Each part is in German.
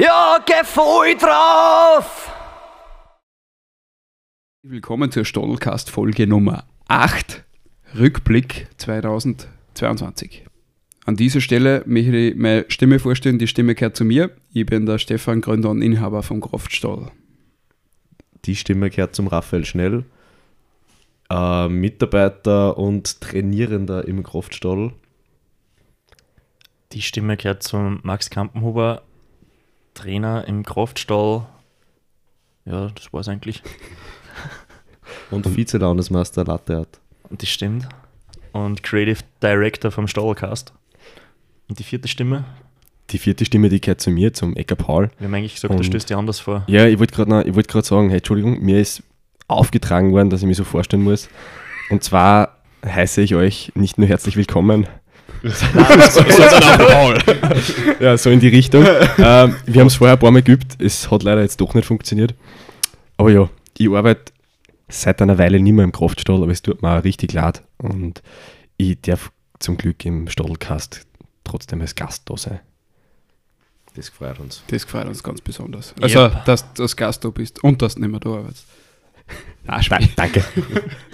Ja, geh voll drauf! Willkommen zur Stolcast Folge Nummer 8, Rückblick 2022. An dieser Stelle möchte ich meine Stimme vorstellen. Die Stimme gehört zu mir. Ich bin der Stefan Gründer und Inhaber vom Kraftstall. Die Stimme gehört zum Raphael Schnell, äh, Mitarbeiter und Trainierender im Kraftstall. Die Stimme gehört zum Max Kampenhuber, Trainer im Kraftstall. Ja, das war es eigentlich. Und Vize-Landesmeister Latte. Und das stimmt. Und Creative Director vom Stallcast. Und die vierte Stimme? Die vierte Stimme, die gehört zu mir, zum Ecker Paul. Wir haben eigentlich gesagt, du Und- stößt dir anders vor. Ja, ich wollte gerade wollt sagen, hey, Entschuldigung, mir ist aufgetragen worden, dass ich mich so vorstellen muss. Und zwar heiße ich euch nicht nur herzlich willkommen. Ja, so in die Richtung. ähm, wir haben es vorher ein paar Mal geübt, es hat leider jetzt doch nicht funktioniert. Aber ja, ich arbeite seit einer Weile nicht mehr im Kraftstall, aber es tut mir auch richtig leid. Und ich darf zum Glück im Stallcast trotzdem als Gast da sein. Das freut uns. Das freut uns ganz besonders. Also, Yep. dass du als Gast da bist und dass du nicht mehr da arbeitest. Nein. Danke.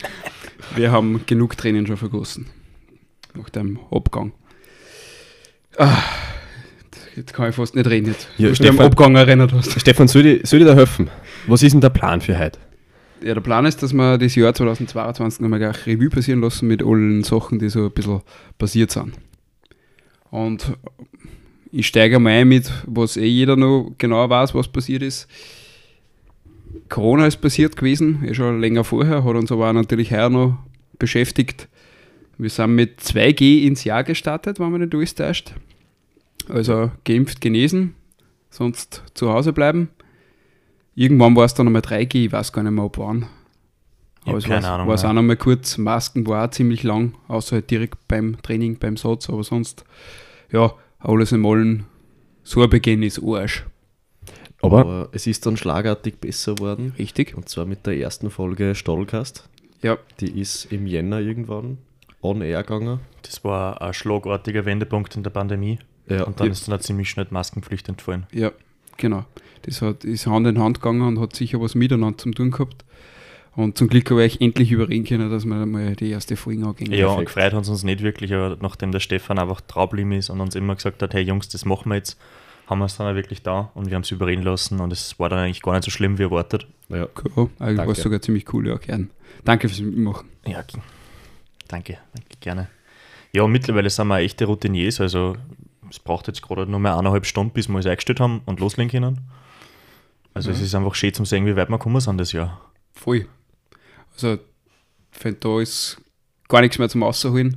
Wir haben genug Tränen schon vergossen. Nach dem Abgang. Ah, jetzt kann ich fast nicht reden jetzt. Ja, Stefan- Abgang erinnert hast. Stefan, soll ich, soll ich dir helfen? Was ist denn der Plan für heute? Ja, der Plan ist, dass wir das Jahr 2022 nochmal gleich Revue passieren lassen mit allen Sachen, die so ein bisschen passiert sind. Und ich steige mal ein mit, was eh jeder noch genau weiß, was passiert ist. Corona ist passiert gewesen, eh schon länger vorher, hat uns aber auch natürlich heuer noch beschäftigt. Wir sind mit 2G ins Jahr gestartet, wenn man nicht alles täuscht. Also geimpft, genesen, sonst zu Hause bleiben. Irgendwann war es dann nochmal 3G, ich weiß gar nicht mehr, ob wann. Ich hab es keine war, es auch nochmal kurz. Masken war auch ziemlich lang, außer halt direkt beim Training, beim Satz, aber sonst, ja, alles im Allen, so ein Beginn ist Arsch. Aber Aber es ist dann schlagartig besser geworden. Richtig? Und zwar mit der ersten Folge Stallcast. Ja, Die ist im Jänner irgendwann on air gegangen. Das war ein schlagartiger Wendepunkt in der Pandemie. Ja, Und dann Ja. ist dann ziemlich schnell die Maskenpflicht entfallen. ja, genau. Das hat, ist Hand in Hand gegangen und hat sicher was miteinander zu tun gehabt. Und zum Glück habe ich endlich überreden können, dass wir mal die erste Folge angehen. Ja, und gefreut hat es uns nicht wirklich, aber nachdem der Stefan einfach draufblieben ist und uns immer gesagt hat, hey Jungs, das machen wir jetzt, haben wir es dann auch wirklich da und wir haben es überreden lassen und es war dann eigentlich gar nicht so schlimm wie erwartet. ja. Cool. Eigentlich war sogar ziemlich cool, ja, gern. Danke fürs Mitmachen. Ja, g- danke, danke, gerne. Ja, mittlerweile sind wir echte Routiniers, also es braucht jetzt gerade nur mehr eineinhalb Stunden, bis wir es eingestellt haben und loslegen können. Also es ist einfach schön zum sehen, wie weit wir gekommen sind das Jahr. Voll. Also, ich finde, da ist gar nichts mehr zum Rausholen.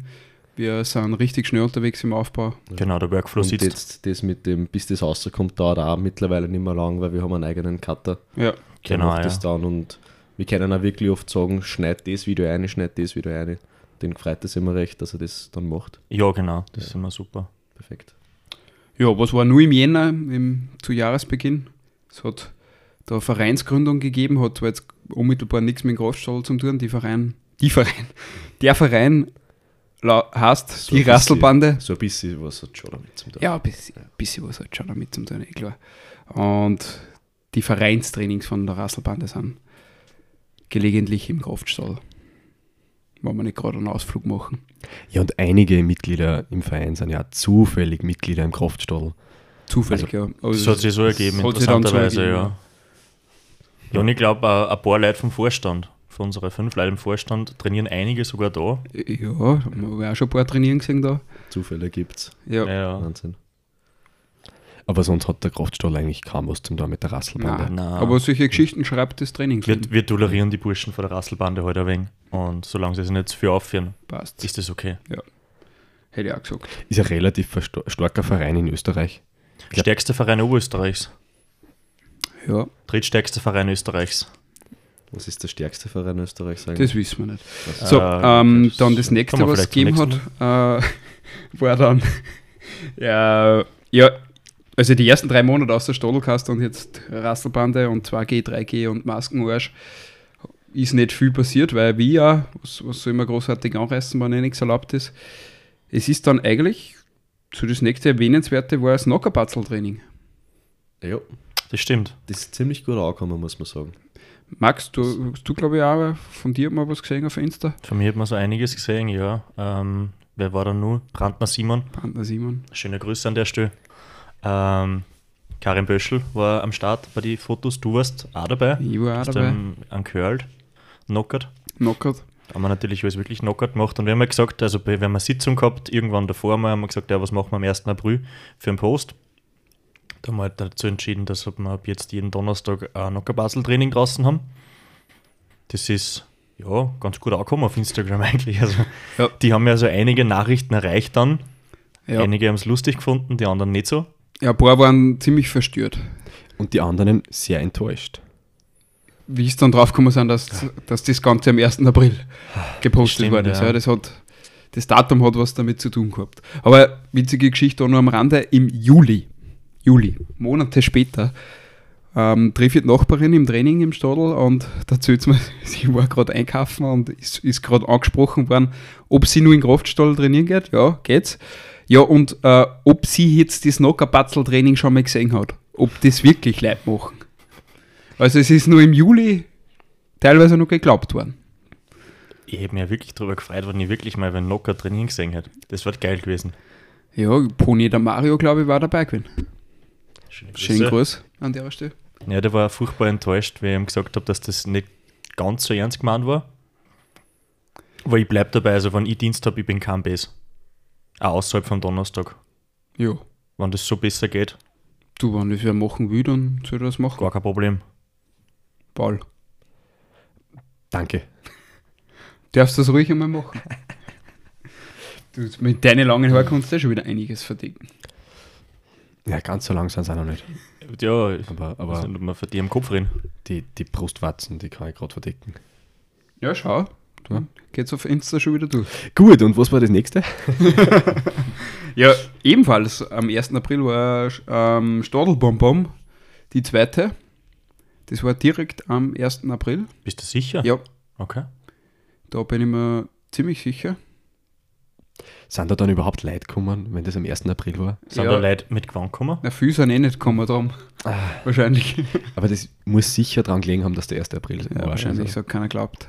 Wir sind richtig schnell unterwegs im Aufbau. Genau, der Workflow Und sitzt. jetzt das mit dem, bis das rauskommt, dauert auch mittlerweile nicht mehr lang, weil wir haben einen eigenen Cutter. Ja, Der Genau, macht ja. das dann und wir können auch wirklich oft sagen, schneid das Video ein, schneid das Video ein. Den freut es immer recht, dass er das dann macht. Ja, genau, das ist immer super. Perfekt. ja was war nur im Jänner im, zu Jahresbeginn? Es hat da eine Vereinsgründung gegeben, hat zwar jetzt unmittelbar nichts mit dem Kraftstall zu tun. Die Verein, die Verein, der Verein heißt So die Rasselbande. So ein bisschen was hat schon damit zu tun. Ja, ein bisschen, ein bisschen was hat schon damit zu tun, eh klar. Und die Vereinstrainings von der Rasselbande sind gelegentlich im Kraftstall. Wenn wir nicht gerade einen Ausflug machen. Ja, und einige Mitglieder im Verein sind ja zufällig Mitglieder im Kraftstall. Zufällig, ja. Das Also, hat sich so ergeben, hat sich dann so interessanterweise, ergeben, ja. Ja, und ich glaube, ein ein paar Leute vom Vorstand, von unseren fünf Leuten im Vorstand, trainieren einige sogar da. Ja, haben wir auch schon ein paar trainieren gesehen da. Zufälle gibt's. Ja, Ja, Wahnsinn. Aber sonst hat der Kraftstall eigentlich kaum was zum tun mit der Rasselbande. Nein. Nein. aber solche Geschichten schreibt das Training. wir, wir tolerieren die Burschen von der Rasselbande halt ein wenig. Und solange sie sich nicht zu viel aufführen, Passt. ist das okay. Hätte ich auch gesagt. Ist ein relativ starker Verein in Österreich. Ja. Stärkster Verein Oberösterreichs. Ja, Drittstärkster Verein Österreichs. Was ist der stärkste Verein Österreichs eigentlich? das wissen wir nicht. So, Äh, ähm, das dann das nächste, was es gegeben hat, äh, war dann, ja, ja, also die ersten drei Monate aus der Stadelkast und jetzt Rasselbande und 2G, 3G und Maskenarsch ist nicht viel passiert, weil wie ja, was, was soll man großartig anreißen, wenn eh nichts erlaubt ist. Es ist dann eigentlich, so das nächste Erwähnenswerte war das Nockerbatzel-Training. Ja, Das stimmt. das ist ziemlich gut angekommen, muss man sagen. Max, du, hast du glaube ich auch von dir mal was gesehen auf Insta? Von mir hat man so einiges gesehen, ja. Ähm, wer war da nur? Brandner Simon. Brandner Simon. Schöne Grüße an der Stelle. Ähm, Karin Böschel war am Start bei den Fotos. Du warst auch dabei. Ich war auch dabei. ähm, einen Curled, Knockert. Knockert. Haben wir natürlich alles wirklich Knockert gemacht. Und wir haben ja gesagt, also wir haben eine Sitzung gehabt, irgendwann davor mal, haben wir gesagt, ja, was machen wir am 1. April für einen Post. Da haben wir halt dazu entschieden, dass wir ab jetzt jeden Donnerstag ein Nocker-Basel-Training draußen haben. Das ist ja ganz gut angekommen auf Instagram eigentlich. Also, Ja. Die haben ja so einige Nachrichten erreicht dann. Ja. Einige haben es lustig gefunden, die anderen nicht so. Ja, ein paar waren ziemlich verstört. Und die anderen sehr enttäuscht. Wie es dann draufgekommen sind, dass, dass das Ganze am 1. April gepostet Stimmt, worden ist. ja. Ja. das, hat, das Datum hat was damit zu tun gehabt. Aber witzige Geschichte auch noch am Rande, im Juli, Juli, Monate später, ähm, ich die Nachbarin im Training im Stadel und da erzählt sie mir, sie war gerade einkaufen und ist, ist gerade angesprochen worden, ob sie nur in Kraftstall trainieren geht. Ja, geht's. Ja, und äh, ob sie jetzt das Nockerbatzel-Training schon mal gesehen hat. Ob das wirklich Leute machen. Also es ist nur im Juli teilweise noch geglaubt worden. Ich hätte mich ja wirklich darüber gefreut, wenn ich wirklich mal einen Nocker Training gesehen hätte. Das wäre geil gewesen. Ja, Pony der Mario, glaube ich, war dabei gewesen. Schöne Schönen Gruß an der Stelle. Ja, der war furchtbar enttäuscht, weil ich ihm gesagt habe, dass das nicht ganz so ernst gemeint war. Aber ich bleibe dabei, also wenn ich Dienst habe, ich bin kein Base. Auch außerhalb vom Donnerstag. Ja. Wenn das so besser geht, Du, wenn das wer machen will, dann soll das machen. gar kein Problem. Paul. Danke. Darfst du das ruhig einmal machen? du, mit deinen langen Haaren kannst du ja schon wieder einiges verdecken. Ja, ganz so lang sind sie auch noch nicht. Ja, Aber, aber wir für die im Kopf reden. die, die Brustwarzen, die kann ich gerade verdecken. Ja, schau. Du geht's auf Insta schon wieder durch. Gut, und was war das nächste? Ja, ebenfalls am 1. April war ähm, Stadelbonbon die zweite. Das war direkt am 1. April. Bist du sicher? Ja, Okay. da bin ich mir ziemlich sicher. Sind da dann überhaupt Leute gekommen, wenn das am 1. April war? Sind Ja. da Leute mit Gewand gekommen? Na, viele sind eh nicht gekommen drum. Wahrscheinlich. Aber das muss sicher dran gelegen haben, dass der 1. April Ja, war. wahrscheinlich, Also, so hat keiner glaubt.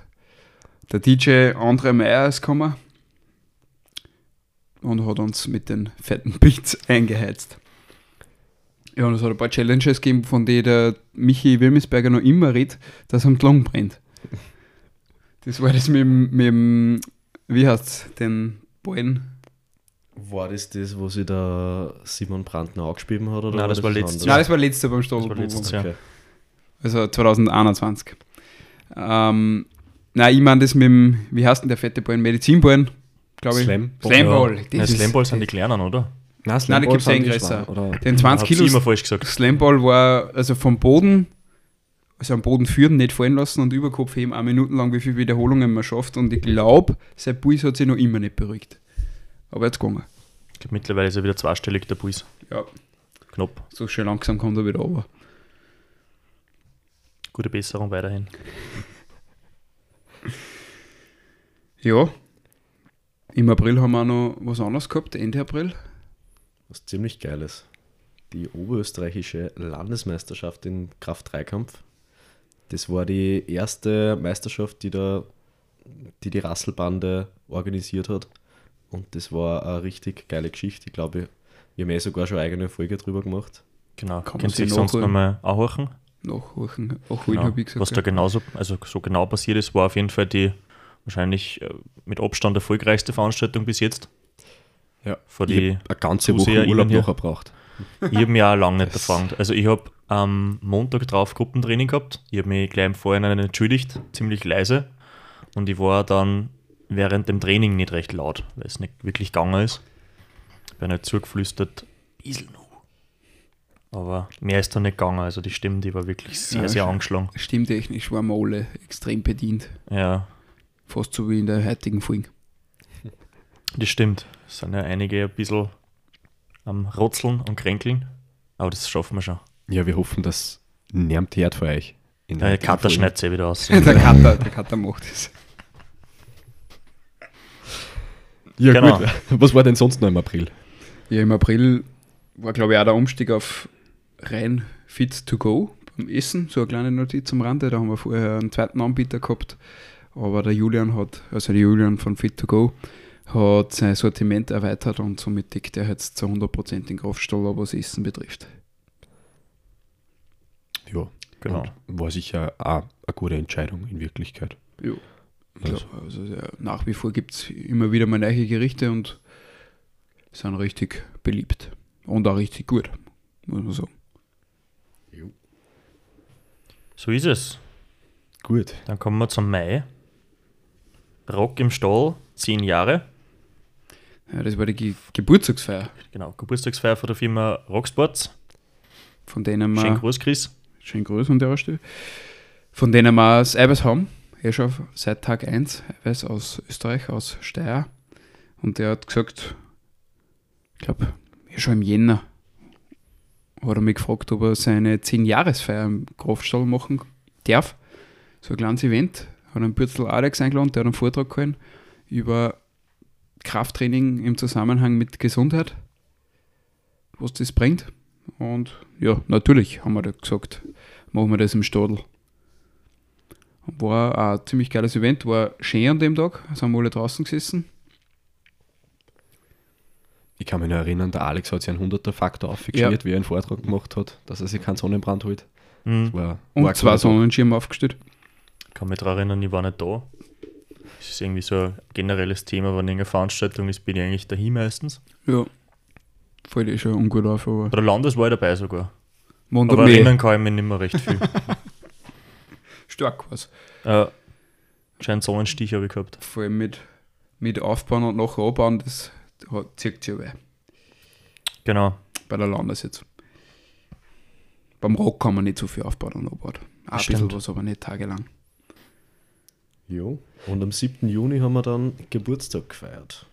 Der DJ André Meyer ist gekommen und hat uns mit den fetten Beats eingeheizt. Ja, und es hat ein paar Challenges gegeben, von denen der Michi Wilmisberger noch immer redet, dass am Long brennt. Das war das mit dem, mit dem wie heißt's, den Ballen. War das das, wo sich der Simon Brandner angespielt hat? Oder Nein, das war was letztes anderes? Nein, das war beim Das war letztes Jahr. Okay. Also 2021. Ähm, nein, ich meine das mit dem, wie heißt denn der fette Ballen? Medizinballen, glaube ich. Slam. Slamball. Ja, das ist- Slamball sind die kleinen, oder? Nein, Nein, die gibt's sind eh die größer. Den 20 Hab's Kilo immer falsch gesagt. Slamball war also vom Boden, also am Boden führen, nicht fallen lassen und Überkopf heben, eine Minuten lang, wie viele Wiederholungen man schafft. Und ich glaube, sein Puls hat sich noch immer nicht beruhigt. Aber jetzt gegangen. Ich glaube, mittlerweile ist er wieder zweistellig, der Puls. Ja, Knapp. so schön langsam kommt er wieder runter. Gute Besserung weiterhin. Ja. Im April haben wir auch noch was anderes gehabt, Ende April. Was ziemlich geiles. Die oberösterreichische Landesmeisterschaft in Kraft-3-Kampf. Das war die erste Meisterschaft, die da, die, die Rasselbande organisiert hat. Und das war eine richtig geile Geschichte. Ich glaube, wir haben eh sogar schon eine eigene Folge drüber gemacht. Genau. Kann man sich sich sonst nochmal anhören? Nachholen. Auch Genau. habe ich gesagt. Was da ja. genauso, also so genau passiert ist, war auf jeden Fall die wahrscheinlich äh, mit Abstand erfolgreichste Veranstaltung bis jetzt. Ja. Vor ich die, eine ganze Woche Urlaub hier. nachher braucht. ich habe mich auch lange nicht erfahren. Also ich habe am Montag drauf Gruppentraining gehabt. Ich habe mich gleich im Vorhinein entschuldigt, ziemlich leise. Und ich war dann während dem Training nicht recht laut, weil es nicht wirklich gegangen ist. Bin halt zugeflüstert, Isel noch. Aber mehr ist da nicht gegangen. Also die Stimme, die war wirklich sehr, Ja, sehr angeschlagen. Stimmtechnisch waren wir alle extrem bedient. Ja, Fast so wie in der heutigen Folge. Das stimmt. Es sind ja einige ein bisschen am Rotzeln und Kränkeln. Aber das schaffen wir schon. Ja, wir hoffen, dass niemand hört für euch. In Der heutigen Kater schneidet sie wieder aus. der, Kater, der Kater macht es. Ja, Genau. gut. Was war denn sonst noch im April? Ja, im April war, glaube ich, auch der Umstieg auf rein Fit to Go beim Essen, so eine kleine Notiz am Rande. Da haben wir vorher einen zweiten Anbieter gehabt. Aber der Julian hat, also der Julian von Fit to Go, hat sein Sortiment erweitert und somit deckt er jetzt zu 100% den Kraftstoff, was Essen betrifft. Ja, Genau. Und war sicher auch eine gute Entscheidung in Wirklichkeit. Ja. Also, Also, ja, nach wie vor gibt es immer wieder mal neue Gerichte und sind richtig beliebt. Und auch richtig gut, muss man sagen. So ist es. gut. Dann kommen wir zum Mai. Rock im Stall, 10 Jahre. Ja, das war die Ge Geburtstagsfeier, Genau, Geburtstagsfeier von der Firma Rocksports. von denen Schönen wir, Gruß, Chris. schön grüß an der Stelle, von denen wir das Eiweiß haben, eh schon seit Tag 1, Eiweiß aus Österreich, aus Steyr. Und der hat gesagt, ich glaube, eh schon im Jänner, hat er mich gefragt, ob er seine 10-Jahresfeier im Kraftstall machen darf. So ein kleines Event. Hat einen Bürzel Alex eingeladen, der hat einen Vortrag gehalten über Krafttraining im Zusammenhang mit Gesundheit, was das bringt. Und ja, natürlich haben wir da gesagt, machen wir das im Stadel. War ein ziemlich geiles Event, war schön an dem Tag, sind wir alle draußen gesessen. Ich kann mich noch erinnern, der Alex hat sich einen 100er Faktor aufgeschmiert, wie er einen Vortrag gemacht hat, dass er sich keinen Sonnenbrand holt. Hm. Das war, Und war ein zwei. Sonnenschirme aufgestellt. Kann mich daran erinnern, ich war nicht da. Das ist irgendwie so ein generelles Thema, wenn irgendeine Veranstaltung ist, bin ich eigentlich dahin meistens. Ja. Fällt eh schon ungut auf, aber Bei der Landes war ich dabei sogar. Wunder Aber erinnern kann ich mich nicht mehr recht viel. Stark was. äh, scheint Sonnenstich habe ich gehabt. Vor allem mit, mit Aufbauen und nachher abbauen, das zieht sich ja weh. Genau. Bei der Landes jetzt. Beim Rock kann man nicht so viel aufbauen und abbauen. Ein bisschen Stimmt. was, aber nicht tagelang. Jo. Und am 7. Juni haben wir dann Geburtstag gefeiert.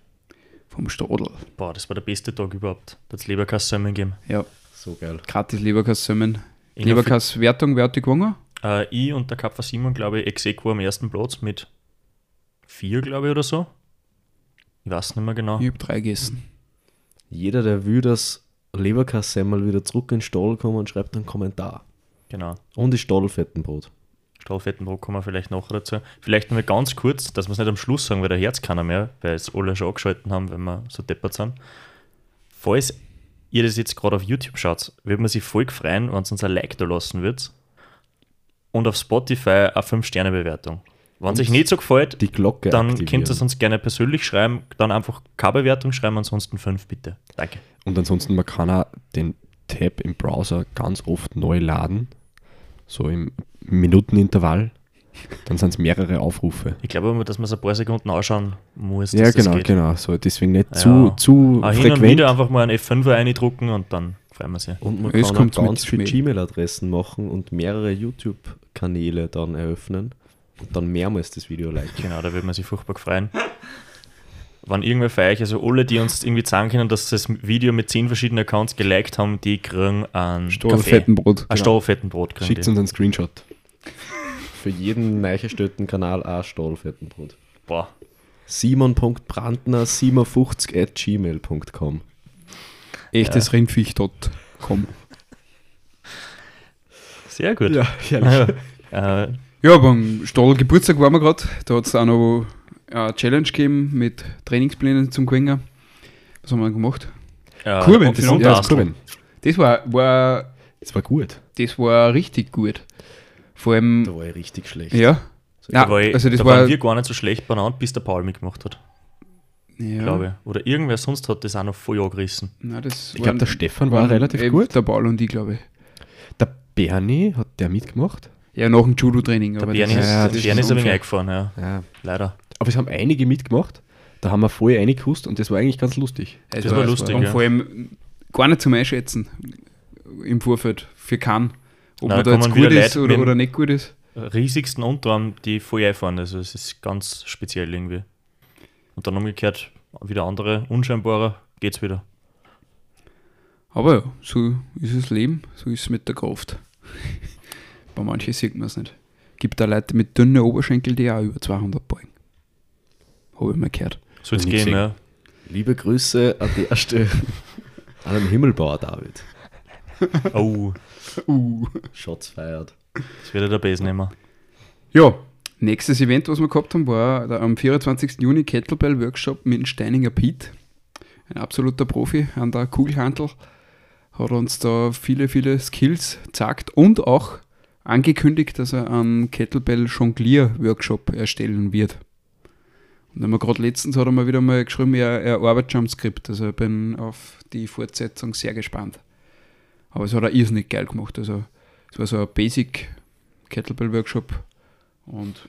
Vom Stadel. Boah, das war der beste Tag überhaupt. Da hat es Leberkass-Sömmen gegeben. Ja, So geil. gratis Leberkass-Sömmen. Ich Leberkass-Wertung, wer hat die gewonnen? Äh, ich und der Kappa Simon, glaube ich, ex am ersten Platz mit vier, glaube ich, oder so. Ich weiß nicht mehr genau. Ich habe drei gegessen. Jeder, der will, dass Leberkassemmel wieder zurück in den Stall kommen, schreibt einen Kommentar. Genau. Und die Stallfettenbrot. Stahlfettenbrot kommen wir vielleicht noch dazu. Vielleicht nur ganz kurz, dass wir es nicht am Schluss sagen, weil der Herz keiner mehr, weil es alle schon angeschalten haben, wenn wir so deppert sind. Falls ihr das jetzt gerade auf YouTube schaut, würde man sich voll freuen, wenn es uns ein Like da lassen würdet. Und auf Spotify eine 5-Sterne-Bewertung. Wenn es euch nicht so gefällt, Die Glocke dann aktivieren. könnt ihr es uns gerne persönlich schreiben. Dann einfach keine Bewertung schreiben, ansonsten 5 bitte. Danke. Und ansonsten, man kann auch den Tab im Browser ganz oft neu laden. So im Minutenintervall. Dann sind es mehrere Aufrufe. Ich glaube aber, dass man es ein paar Sekunden anschauen muss. ja, dass das genau, geht. genau. So, deswegen nicht Ja. zu, zu Aber hin und frequent. wieder einfach mal einen F5er reindrucken und dann freuen wir sich. Und man Es kann auch ganz viele. Gmail-Adressen machen und mehrere YouTube-Kanäle dann eröffnen und dann mehrmals das Video liken. Genau, da würde man sich furchtbar freuen. Wenn irgendwer für euch, also alle, die uns irgendwie sagen können, dass sie das Video mit zehn verschiedenen Accounts geliked haben, die kriegen ein Kaffee. Stadel-Fettenbrot. Ein Stahlfettenbrot kriegen Schickt uns einen Screenshot. Für jeden neu gestellten Kanal ein Stallfettenbrot. Boah, simon.brandner57 at gmail.com Echtes Rindviech.com. sehr gut. Ja, herrlich. Äh, Ja, beim Stadel Geburtstag waren wir gerade. Da hat es auch noch eine Challenge gegeben mit Trainingsplänen zum Gewinnen. Was haben wir gemacht? äh, Kurven, das ja, das. Kurven. Das war, war, Das war gut. das war richtig gut. Vor allem, Da war ich richtig schlecht. ja. Da, Nein, war ich, also das da war, waren wir gar nicht so schlecht beieinander, bis der Paul mitgemacht hat, ja, glaube ich. Oder irgendwer sonst hat das auch noch voll angerissen. Nein, das Ich glaube, der Stefan war relativ gut. Der Paul und ich, glaube ich. Der Bernie, hat der mitgemacht? Ja, nach dem Judo-Training. Der das ist, ja, der das Bernie ist ein wenig eingefahren, ja, Ja. leider. Aber es haben einige mitgemacht. Da haben wir voll reingekust und das war eigentlich ganz lustig. Es Das war lustig, Und ja. vor allem gar nicht zum Einschätzen im Vorfeld für keinen. Ob Nein, man da jetzt gut ist oder, oder nicht gut ist. riesigsten Unterarm, die voll einfahren. Also es ist ganz speziell irgendwie. Und dann umgekehrt wieder andere, unscheinbarer, geht's wieder. Aber ja, so ist das Leben, so ist es mit der Kraft. Bei manchen sieht man es nicht. Gibt da Leute mit dünnen Oberschenkel, die auch über 200 beugen. Habe ich mal gehört. Soll es gehen, gesehen. ja. Liebe Grüße an der Stelle an den Himmelbauer David. Oh, Uh. Shots feiert. das wird der Besen immer. Ja, nächstes Event, was wir gehabt haben, war der, am 24. Juni Kettlebell Workshop mit Steininger Piet. Ein absoluter Profi an der Kugelhandel. Hat uns da viele, viele Skills gezeigt und auch angekündigt, dass er einen Kettlebell Jonglier Workshop erstellen wird. Und dann gerade letztens hat er mal wieder mal geschrieben, er, er arbeitet schon am Skript. Also ich bin auf die Fortsetzung sehr gespannt. Aber es hat er irrsinnig geil gemacht. Also es war so ein Basic Kettlebell Workshop und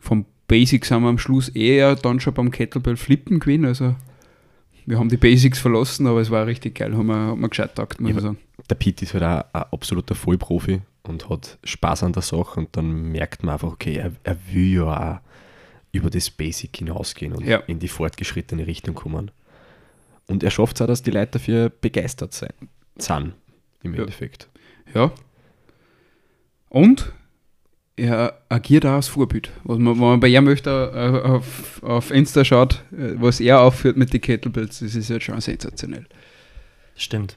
vom Basic sind wir am Schluss eher dann schon beim Kettlebell Flippen gewesen. Also wir haben die Basics verlassen, aber es war richtig geil. Haben wir, haben wir gescheit taugt, muss Ja, ich sagen. Der Pete ist halt auch ein absoluter Vollprofi und hat Spaß an der Sache und dann merkt man einfach, okay, er, er will ja auch über das Basic hinausgehen und Ja. in die fortgeschrittene Richtung kommen. Und er schafft es auch, dass die Leute dafür begeistert sein, sind, im Ja. Endeffekt. Ja. Und er agiert auch als Vorbild. Was man, wenn man bei ihm möchte, äh, auf, auf Insta schaut, äh, was er aufführt mit den Kettlebells, das ist jetzt schon sensationell. Stimmt.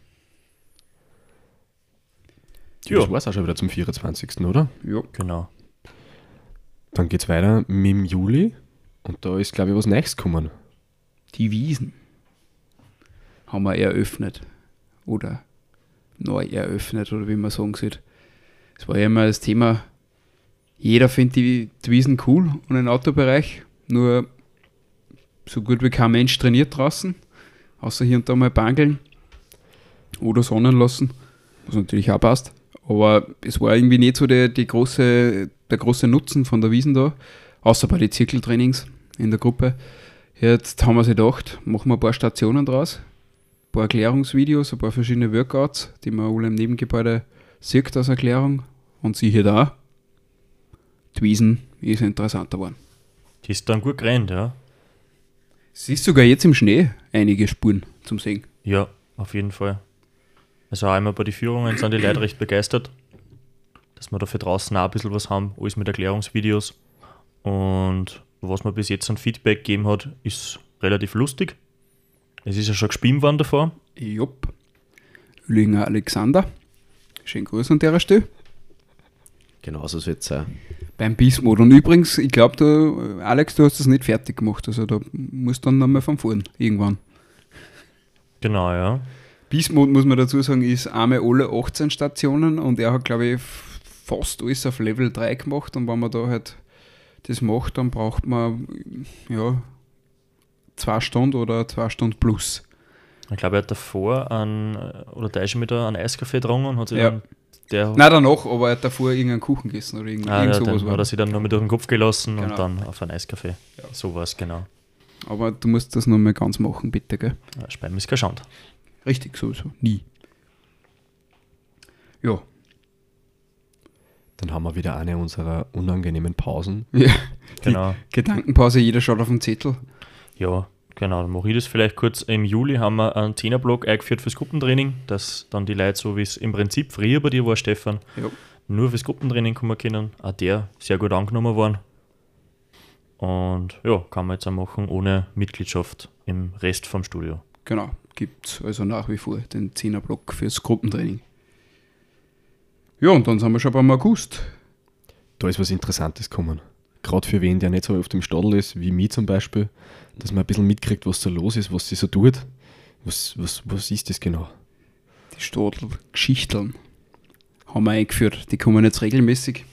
Ja. Das war es auch schon wieder zum 24. oder? Ja. Genau. Dann geht es weiter mit dem Juli und da ist, glaube ich, was Neues gekommen. Die Wiesen haben wir eröffnet. Oder neu eröffnet, oder wie man sagen sieht. Es war ja immer das Thema, jeder findet die, Wiesen cool und den Autobereich, nur so gut wie kein Mensch trainiert draußen, außer hier und da mal bangeln oder sonnen lassen, was natürlich auch passt. Aber es war irgendwie nicht so der, die große, der große Nutzen von der Wiesen da, außer bei den Zirkeltrainings in der Gruppe. Jetzt haben wir sich gedacht, machen wir ein paar Stationen draus, ein paar Erklärungsvideos, ein paar verschiedene Workouts, die man alle im Nebengebäude sieht als Erklärung. Und sie hier da, die Wiesen ist interessanter geworden. Die ist dann gut gerannt, ja. Es ist sogar jetzt im Schnee einige Spuren zum Sehen. Ja, auf jeden Fall. Also immer bei den Führungen sind die Leute recht begeistert, dass wir da für draußen auch ein bisschen was haben, alles mit Erklärungsvideos. Und was man bis jetzt an Feedback gegeben hat, ist relativ lustig. Es ist ja schon gespielt worden davor. Jupp. Lünger Alexander. Schönen Gruß an der Stelle. Genauso soll es sein. Beim Bismod. Und übrigens, ich glaube, du, Alex, du hast das nicht fertig gemacht. Also da musst du dann nochmal von vorn irgendwann. Genau, ja. Bismod, muss man dazu sagen, ist einmal alle 18 Stationen und er hat, glaube ich, fast alles auf Level 3 gemacht. Und wenn man da halt das macht, dann braucht man ja zwei Stunden oder zwei Stunden plus. Ich glaube, er hat davor an, oder der ist schon mit einem Eiskaffee getrunken und hat sich Ja. dann, der, Nein, danach, aber er hat davor irgendeinen Kuchen gegessen oder irgend, ah, irgend ja, sowas. dann war hat er das. sich dann noch mit durch den Kopf gelassen Genau. und dann auf einen Eiskaffee. So war es, genau. Aber du musst das nochmal ganz machen, bitte, gell? Ja, Speim ist geschaut. Richtig, sowieso. Nie. Ja. Dann haben wir wieder eine unserer unangenehmen Pausen. ja. Genau. Gedankenpause, jeder schaut auf den Zettel. Ja, genau, dann mache ich das vielleicht kurz. Im Juli haben wir einen 10er-Block eingeführt fürs Gruppentraining, dass dann die Leute, so wie es im Prinzip früher bei dir war, Stefan, Ja. nur fürs Gruppentraining kommen können. Auch der sehr gut angenommen worden. Und ja, kann man jetzt auch machen ohne Mitgliedschaft im Rest vom Studio. Genau, gibt es also nach wie vor den 10er-Block fürs Gruppentraining. Ja, und dann sind wir schon beim August. Da ist was Interessantes gekommen. Gerade für wen, der nicht so oft im Stadel ist, wie mich zum Beispiel, dass man ein bisschen mitkriegt, was so los ist, was sie so tut. Was, was, was ist das genau? Die Stadl-Geschichteln haben wir eingeführt. Die kommen jetzt regelmäßig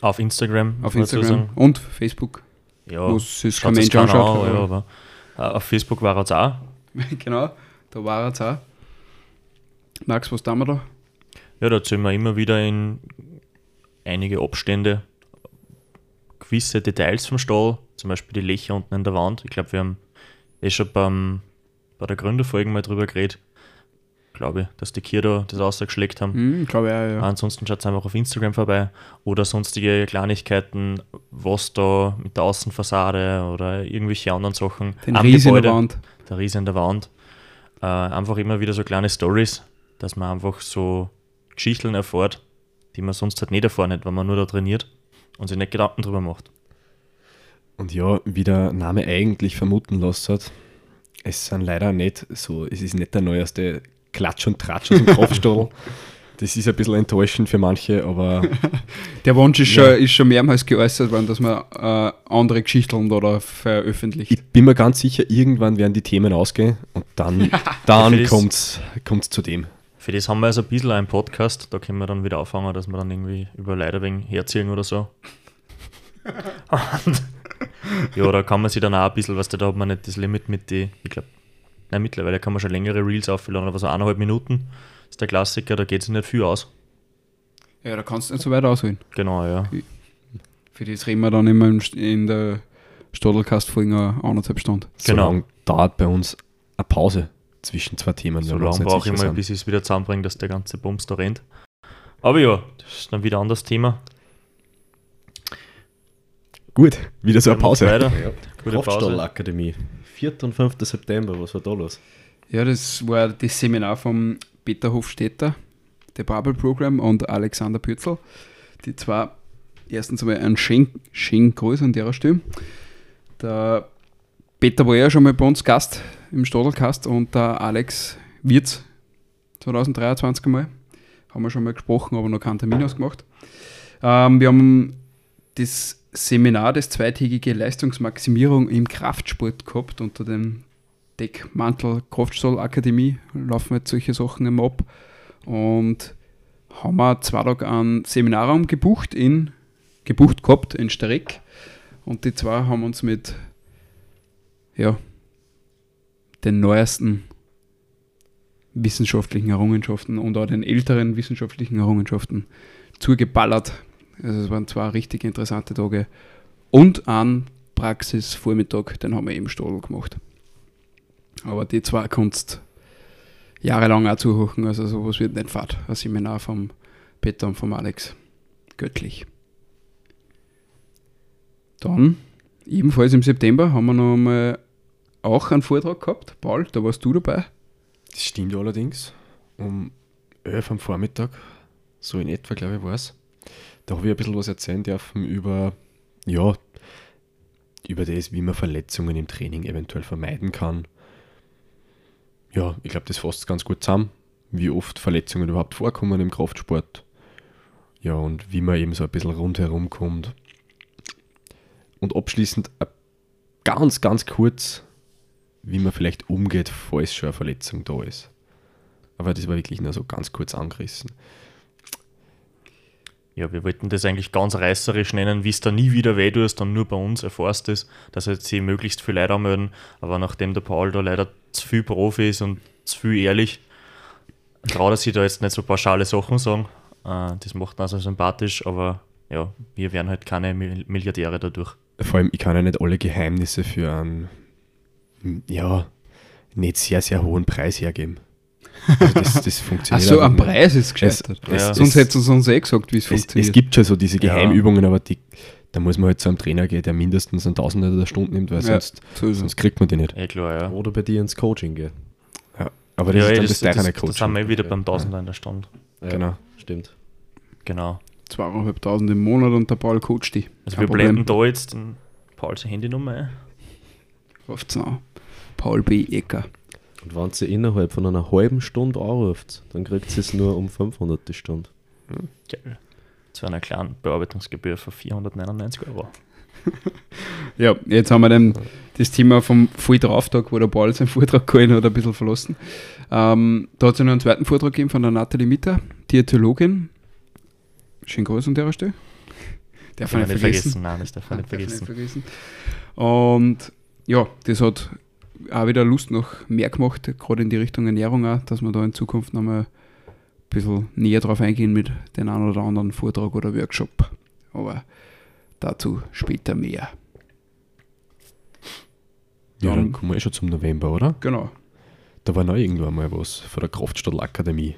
Auf Instagram. auf muss Instagram sagen. und Facebook. Ja, wo es kein das Mensch anschaut. an, ja, aber- äh, auf Facebook war er jetzt auch. genau, da war er jetzt auch. Max, was tun wir da? Ja, da erzählen wir immer wieder in einige Abstände gewisse Details vom Stall, zum Beispiel die Löcher unten in der Wand. Ich glaube, wir haben eh schon beim, bei der Gründerfolge mal drüber geredet, glaube ich, dass die Kier da das ausgeschlägt haben. Hm, glaube ich auch, ja. Ansonsten schaut einfach auf Instagram vorbei oder sonstige Kleinigkeiten, was da mit der Außenfassade oder irgendwelche anderen Sachen Den am Ries in der Gebäude- Wand. der Riese in der Wand. Äh, einfach immer wieder so kleine Stories, dass man einfach so Geschichten erfährt, die man sonst halt nicht erfahren hat, wenn man nur da trainiert und sich nicht Gedanken drüber macht. Und ja, wie der Name eigentlich vermuten lässt hat, es sind leider nicht so, es ist nicht der neueste Klatsch und Tratsch aus dem Kraftstall. Das ist ein bisschen enttäuschend für manche, aber Der Wunsch ist, Ja. schon, ist schon mehrmals geäußert worden, dass man äh, andere Geschichten da veröffentlicht. ich bin mir ganz sicher, irgendwann werden die Themen ausgehen und dann, dann kommt es zu dem. Für das haben wir also ein bisschen einen Podcast, da können wir dann wieder auffangen, dass wir dann irgendwie über Leider wegen herziehen oder so. Und, ja, da kann man sich dann auch ein bisschen, was da hat man nicht das Limit mit die, ich glaube, nein, mittlerweile kann man schon längere Reels aufladen, aber so eineinhalb Minuten ist der Klassiker, da geht es nicht viel aus. Ja, da kannst du nicht so weit ausholen. Genau, ja. Für das reden wir dann immer in, der Stadelkast-Folge eine anderthalb Stunden. So Genau. lang dauert bei uns eine Pause zwischen zwei Themen. So lange brauche ich mal, bis ich es wieder zusammenbringe, dass der ganze Bums da rennt. Aber ja, das ist dann wieder ein anderes Thema. Gut, wieder so eine Pause. Weiter. Ja. Gute Pause. Kraftstallakademie. 4. und 5. September, was war da los? Ja, das war das Seminar vom Peter Hofstetter, der Bubble Program und Alexander Pürzel. Die zwei, erstens einmal ein schön, schön Grüß an der Stelle. Der Peter war ja schon mal bei uns Gast im Stadelcast und der Alex Wirz 2023 einmal. Haben wir schon mal gesprochen, aber noch keinen Termin ausgemacht. Ähm, wir haben das Seminar, das zweitägige Leistungsmaximierung im Kraftsport gehabt unter dem Deckmantel Kraftstallakademie laufen jetzt solche Sachen immer ab und haben wir zwei Tage einen Seminarraum gebucht in gebucht gehabt in Streck und die zwei haben uns mit ja den neuesten wissenschaftlichen Errungenschaften und auch den älteren wissenschaftlichen Errungenschaften zugeballert. Also es waren zwei richtig interessante Tage und ein Praxisvormittag, den haben wir eben Stadl gemacht. Aber die zwei kannst jahrelang auch zuhören, also sowas wird nicht fad. Ein Seminar vom Peter und vom Alex. Göttlich. Dann, ebenfalls im September, haben wir noch einmal auch einen Vortrag gehabt. Paul, da warst du dabei. Das stimmt allerdings. Um 11 am Vormittag, so in etwa, glaube ich, war es. Da habe ich ein bisschen was erzählen dürfen über, ja, über das, wie man Verletzungen im Training eventuell vermeiden kann. Ja, ich glaube, das fasst ganz gut zusammen, wie oft Verletzungen überhaupt vorkommen im Kraftsport. Ja, und wie man eben so ein bisschen rundherum kommt. Und abschließend ganz, ganz kurz, wie man vielleicht umgeht, falls schon eine Verletzung da ist. Aber das war wirklich nur so ganz kurz angerissen. Ja, wir wollten das eigentlich ganz reißerisch nennen, wie es da nie wieder weh tust und nur bei uns erfährst es, dass jetzt sie möglichst viel Leute anmelden. Aber nachdem der Paul da leider zu viel Profi ist und zu viel ehrlich, traut er sich da jetzt nicht so pauschale Sachen sagen. Äh, das macht ihn also sympathisch, aber ja, wir werden halt keine Mil- Milliardäre dadurch. Vor allem, ich kann ja nicht alle Geheimnisse für einen, ja, nicht sehr, sehr hohen Preis hergeben. Also das, das Ach funktioniert. so, einfach am. Preis ist es Es, gescheitert. es, Ja. Sonst es, hätten sie uns eh gesagt, wie es es, funktioniert. es gibt schon so diese Ja. Geheimübungen, aber die, da muss man halt zu einem Trainer gehen, der mindestens einen Tausender der Stunde nimmt, weil Ja. sonst, so es. sonst kriegt man die nicht. Eh klar, ja. Oder bei dir ins Coaching gehen. Aber das ja, ist dann das, das, das, das, das, Coaching. sind wir eh wieder beim Tausender in der Stunde. Ja, Genau. Stimmt. Genau. Zweieinhalbtausend im Monat und der Paul coacht die. Also Kein wir Problem. blenden da jetzt den Pauls Handynummer ein. Ruft's an. Paul B. Ecker. Und wenn sie innerhalb von einer halben Stunde anruft, dann kriegt sie es nur um 500 die Stunde. Geil. Zu einer kleinen Bearbeitungsgebühr von 499 Euro. Ja, jetzt haben wir dann das Thema vom Volldrauftag, wo der Paul seinen Vortrag gehalten hat, ein bisschen verlassen. Ähm, da hat es noch einen zweiten Vortrag gegeben von der Nathalie Mitter, Diätologin. Schön groß an der Stelle. Darf man nicht nicht vergessen. vergessen. Nein, das darf man nicht vergessen. vergessen. Und ja, das hat auch wieder Lust noch mehr gemacht, gerade in die Richtung Ernährung auch, dass wir da in Zukunft nochmal ein bisschen näher drauf eingehen mit den einen oder anderen Vortrag oder Workshop. Aber dazu später mehr. Ja, Dann- dann kommen wir eh schon zum November, oder? Genau. Da war noch irgendwann mal was von der Kraftstadtakademie.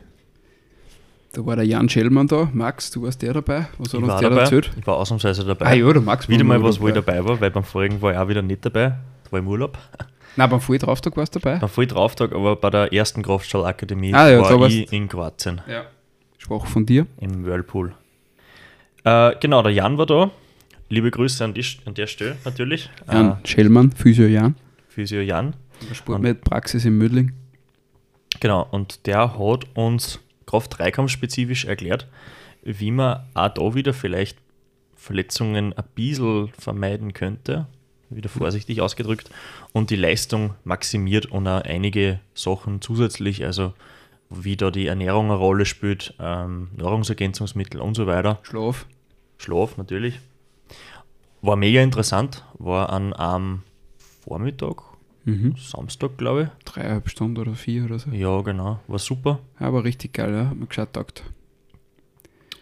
Da war der Jan Schellmann da. Max, du warst der dabei? Was hat Ich uns war der dabei. erzählt? Ich war ausnahmsweise dabei. Ah ja, der Max war Wieder mal was, wo ich dabei war, weil beim vorigen war ich auch wieder nicht dabei. Da war ich im Urlaub. Nein, beim Volldrauftag warst du dabei. Beim Volldrauftag, aber bei der ersten Kraftstallakademie Ah ja, war ich in Kroatien, Ja. Sprach von dir. im Whirlpool. Äh, genau, der Jan war da. Liebe Grüße an, die, an der Stelle natürlich. Jan Schellmann, Physio Jan. Äh, Physio Jan. Sport mit Praxis in Mödling. Genau, und der hat uns Kraft-Dreikampf spezifisch erklärt, wie man auch da wieder vielleicht Verletzungen ein bisschen vermeiden könnte, wieder vorsichtig ausgedrückt, und die Leistung maximiert und auch einige Sachen zusätzlich, also wie da die Ernährung eine Rolle spielt, ähm, Nahrungsergänzungsmittel und so weiter. Schlaf. Schlaf natürlich. War mega interessant, war an einem Vormittag, Mhm. Samstag glaube ich. Dreieinhalb Stunden oder vier oder so. Ja, genau, war super. Ja, aber richtig geil, ja. Hat mir gescheit taugt.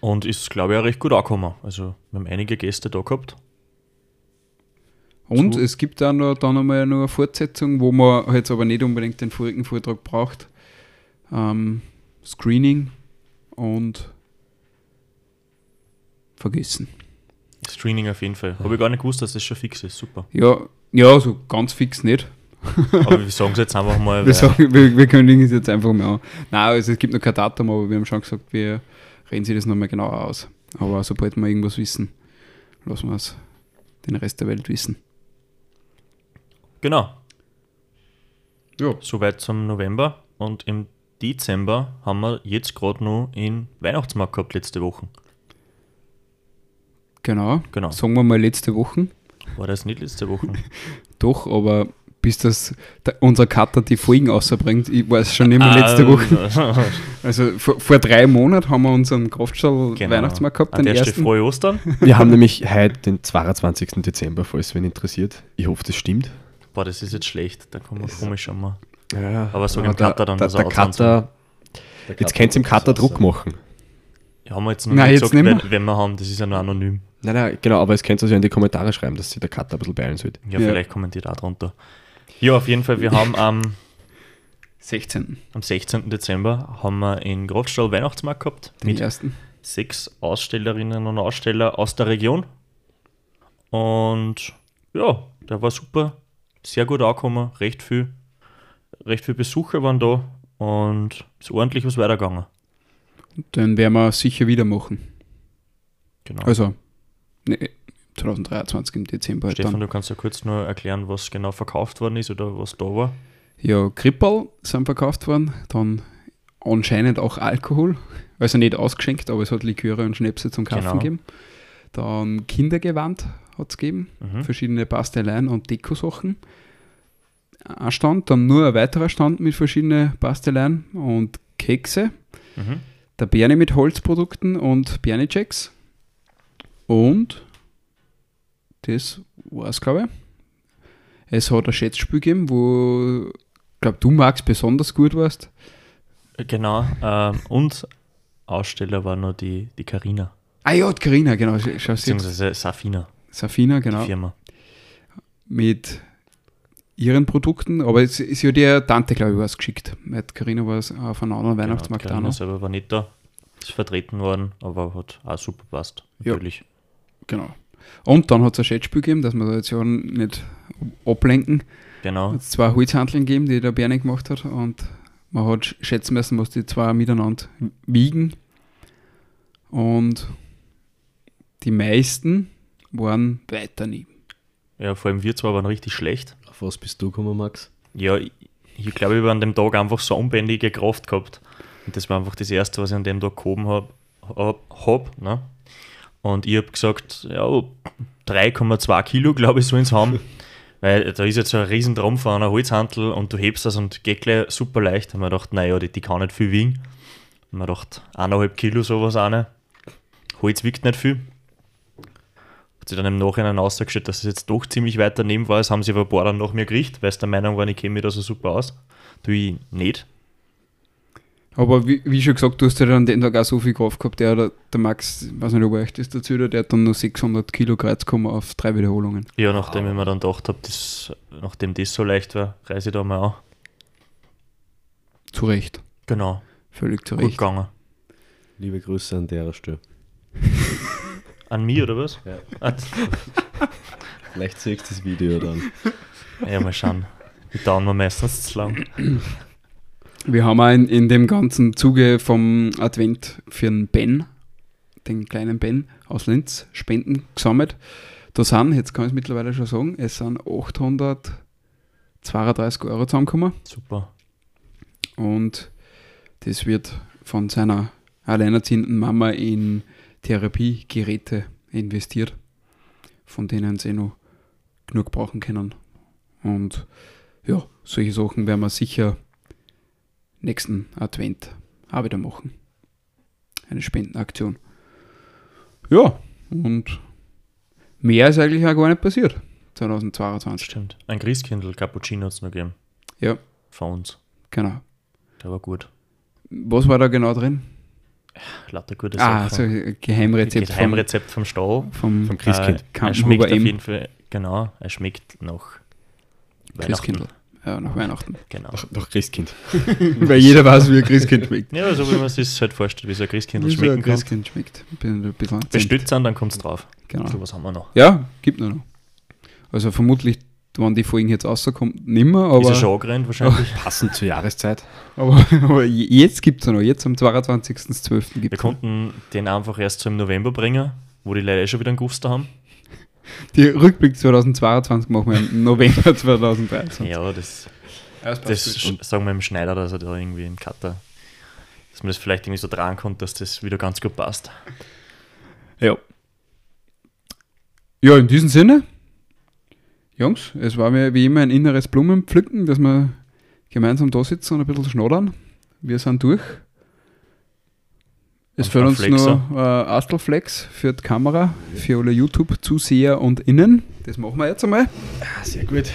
Und ist, glaube ich, auch recht gut angekommen. Also, wir haben einige Gäste da gehabt. Und So. es gibt auch noch, dann einmal noch eine Fortsetzung, wo man jetzt aber nicht unbedingt den vorigen Vortrag braucht. Ähm, Screening und vergessen. Screening auf jeden Fall. Habe ich gar nicht gewusst, dass das schon fix ist. Super. Ja, ja, so ganz fix nicht. Aber wir sagen es jetzt einfach mal. Wir, sagen, wir, wir kündigen es jetzt einfach mal an. Nein, also es gibt noch kein Datum, aber wir haben schon gesagt, wir reden sich das nochmal genauer aus. Aber sobald wir irgendwas wissen, lassen wir es den Rest der Welt wissen. Genau. Ja. Soweit zum November. Und im Dezember haben wir jetzt gerade noch in Weihnachtsmarkt gehabt, letzte Woche. Genau. Genau. Sagen wir mal letzte Woche. War das nicht letzte Woche? Doch, aber bis das der, unser Cutter die Folgen rausbringt, ich weiß schon nicht mehr letzte Ah, Woche. Also vor, vor drei Monaten haben wir unseren Kraftstall Genau. Weihnachtsmarkt gehabt, An den der ersten. frohe Ostern. Wir haben nämlich heute den 22. Dezember, falls wen interessiert. Ich hoffe, das stimmt. Boah, das ist jetzt schlecht. Da kommen wir komisch schon mal. Ja, Aber sag dem Cutter dann, der, dass er der Cutter, Jetzt könnt ihr im Cutter Druck machen. Ja, haben wir jetzt noch Nein, nicht jetzt gesagt, nicht wenn, wenn wir haben. Das ist ja nur anonym. Nein, nein, genau, aber es könnt ihr ja in die Kommentare schreiben, dass sich der Cutter ein bisschen beeilen sollte. Ja, Ja. vielleicht kommentiert auch drunter. Ja, auf jeden Fall. Wir haben am, 16. am 16. Dezember haben wir in Grotstall Weihnachtsmarkt gehabt. Den Mit ersten. sechs Ausstellerinnen und Aussteller aus der Region. Und ja, der war super, sehr gut angekommen, recht viel, recht viele Besucher waren da und ist ordentlich was weitergegangen. Den werden wir sicher wieder machen. Genau. Also, ne, 2023 im Dezember. halt Stefan, dann. du kannst ja kurz nur erklären, was genau verkauft worden ist oder was da war. Ja, Krippel sind verkauft worden. Dann anscheinend auch Alkohol. Also nicht ausgeschenkt, aber es hat Liköre und Schnäpse zum Kaufen Genau. gegeben. Dann Kindergewand hat es gegeben. Mhm. verschiedene Pasteleien und Dekosachen. Ein Stand, dann nur ein weiterer Stand mit verschiedenen Pasteleien und Kekse. Mhm. Der Bernie mit Holzprodukten und Bernie-Checks. Und das war es, glaube ich. Es hat ein Schätzspiel gegeben, wo ich glaube, du Max besonders gut warst. Genau. Ähm, und Aussteller war noch die die Carina, Ah ja, die Carina, genau. Beziehungsweise Safina, Safina, die genau. Firma. mit ihren Produkten, aber es ist ja der Tante, glaube ich, was geschickt. Mit Carina war es auf einem anderen Weihnachtsmarkt genau, Carina noch. selber war nicht da, ist vertreten worden, aber hat auch super passt. Ja. Natürlich. Genau. Und dann hat es ein Chatspiel gegeben, dass wir da jetzt ja nicht ablenken. Genau. Hat es zwei Holzhanteln gegeben, die der Bernie gemacht hat und man hat sch- schätzen müssen, was die zwei miteinander wiegen. Und die meisten waren weit daneben. Ja, vor allem wir zwei waren richtig schlecht. Auf was bist du gekommen, Max? Ja, ich, ich glaube, ich habe an dem Tag einfach so unbändige Kraft gehabt. Und das war einfach das Erste, was ich an dem Tag gehoben habe. Hab, hab, ne? Und ich habe gesagt, ja, 3,2 Kilo, glaube ich, sollen es haben. Weil da ist jetzt so ein riesen Trumpf an einer Holzhantel und du hebst das und geht gleich super leicht. Und man gedacht, naja, die, die kann nicht viel wiegen. Und man gedacht, eineinhalb Kilo sowas eine. Holz wiegt nicht viel. Hat sich dann im Nachhinein ausgestellt, dass es jetzt doch ziemlich weit daneben war. Das haben sie aber ein paar dann nach mir gerichtet, weil sie der Meinung waren, ich käme mir da so super aus. Tu ich nicht. Aber wie, wie schon gesagt, du hast ja dann an den Tag auch so viel Kraft gehabt. Der, der, der Max, ich weiß nicht, ob er euch das dazu der hat dann nur 600 Kilo Kreuz gekommen auf drei Wiederholungen. Ja, nachdem ich mir dann gedacht habe, das, nachdem das so leicht war, reise ich da mal an. Zu Recht. Genau, Völlig zu gut Recht. gegangen. Liebe Grüße an der Stelle. An mich oder was? Ja. Ah, Vielleicht siehst du das Video dann. Ja, mal schauen. Die dauern mir meistens zu lang. Wir haben auch in, in dem ganzen Zuge vom Advent für den Ben, den kleinen Ben aus Linz, Spenden gesammelt. Da sind, jetzt kann ich es mittlerweile schon sagen, es sind 832 Euro zusammengekommen. Super. und das wird von seiner alleinerziehenden Mama in Therapiegeräte investiert, von denen sie noch genug brauchen können. Und ja, solche Sachen werden wir sicher nächsten Advent auch wieder machen. Eine Spendenaktion. Ja, und mehr ist eigentlich auch gar nicht passiert 2022. Stimmt. Ein Christkindl Cappuccino hat es noch gegeben. Ja, Von uns. genau. Der war gut. Was war da genau drin? Lauter gute Ah, so Sachen. ein Geheimrezept Geheimrezept vom vom, Vom Christkind. Äh, er Kampenhuber schmeckt auf jeden Fall, genau, er schmeckt nach Christkindl. Weihnachten. Ja, nach Weihnachten. Genau. Nach, nach Christkind. Weil jeder weiß, wie ein Christkind schmeckt. Ja, so wie man es sich halt vorstellt, wie so ein Christkindl Wie so ein schmecken kann. Christkind schmeckt. Ich bin ein bisschen Wenn entzündet. stützt sind, dann kommt es drauf. Genau. So was haben wir noch. Ja, gibt nur noch. Also vermutlich, wenn die Folgen jetzt rauskommt, nimmer, ist er aber, schon angerannt wahrscheinlich. Passend zur Jahreszeit. aber, aber jetzt gibt es noch. Jetzt am 22.12. Wir gibt es konnten den einfach erst so im November bringen, wo die Leute eh schon wieder einen Guster haben. Die Rückblick 2022 machen wir im November 2013. Ja, das, das das sch- sagen wir dem Schneider, dass er da irgendwie einen Cutter, dass man das vielleicht irgendwie so dran konnte, dass das wieder ganz gut passt. Ja. Ja, in diesem Sinne, Jungs, es war mir wie immer ein inneres Blumenpflücken, dass wir gemeinsam da sitzen und ein bisschen schnoddern. Wir sind durch. Es fehlt uns Flexer. noch äh, Astelflex für die Kamera, für alle YouTube-Zuseher und Innen. Das machen wir jetzt einmal. Ah, sehr gut.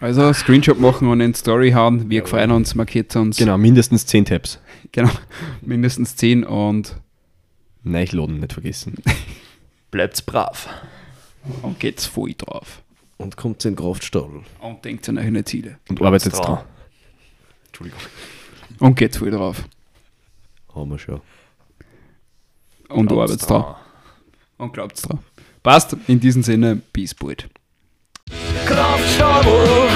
Also Screenshot machen und in Story hauen. Wir freuen uns, markiert uns. Genau, mindestens 10 Tabs. genau. Mindestens 10 und, Neichladen nicht vergessen. Bleibt's brav. und geht's voll drauf. Und kommt in den Kraftstall. Und denkt an eure Ziele. Und arbeitet dran. dran. Entschuldigung. Und geht's voll drauf. Haben wir schon. Und Glaubt's arbeitet dran. Und glaubt's dran. Passt. In diesem Sinne, bis bald. Kraftstadel,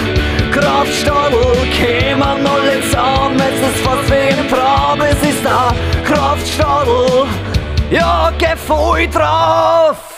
Kraftstadel, kämen alle zusammen, jetzt ist fast wie ein Traum, es ist da Kraftstadel, ja, geh voll drauf!